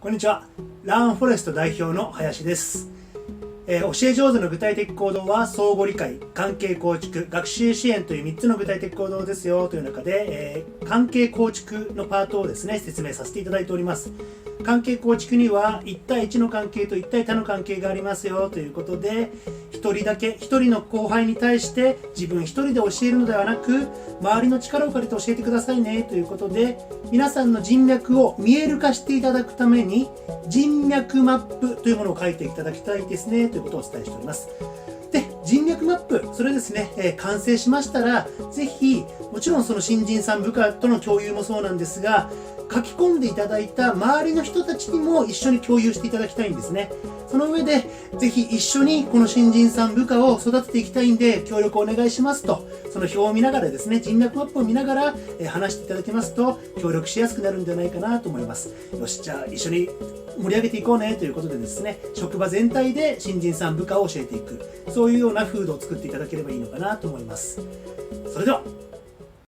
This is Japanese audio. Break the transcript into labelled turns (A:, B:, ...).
A: こんにちは。ランフォレスト代表の林です、えー教え上手の具体的行動は相互理解関係構築学習支援という3つの具体的行動ですよ。という中で、えー関係構築のパートをですね説明させていただいております。関係構築には1対1の関係と1対他の関係がありますよ。ということで1人だけ1人の後輩に対して自分1人で教えるのではなく周りの力を借りて教えてくださいね。ということで皆さんの人脈を見える化していただくために人脈マップというものを書いていただきたいですね。ということをお伝えしております。人脈マップそれですね、えー完成しましたらぜひもちろんその新人さん部下との共有もそうなんですが書き込んでいただいた周りの人たちにも一緒に共有していただきたいんですね。その上でぜひ一緒にこの新人さん部下を育てていきたいんで協力お願いしますとその表を見ながらですね人脈マップを見ながら、え話していただけますと協力しやすくなるんではないかなと思います。よしじゃあ一緒に盛り上げていこうねということでですね職場全体で新人さん部下を教えていく。そういうようなフードを作っていただければいいのかなと思います。それでは。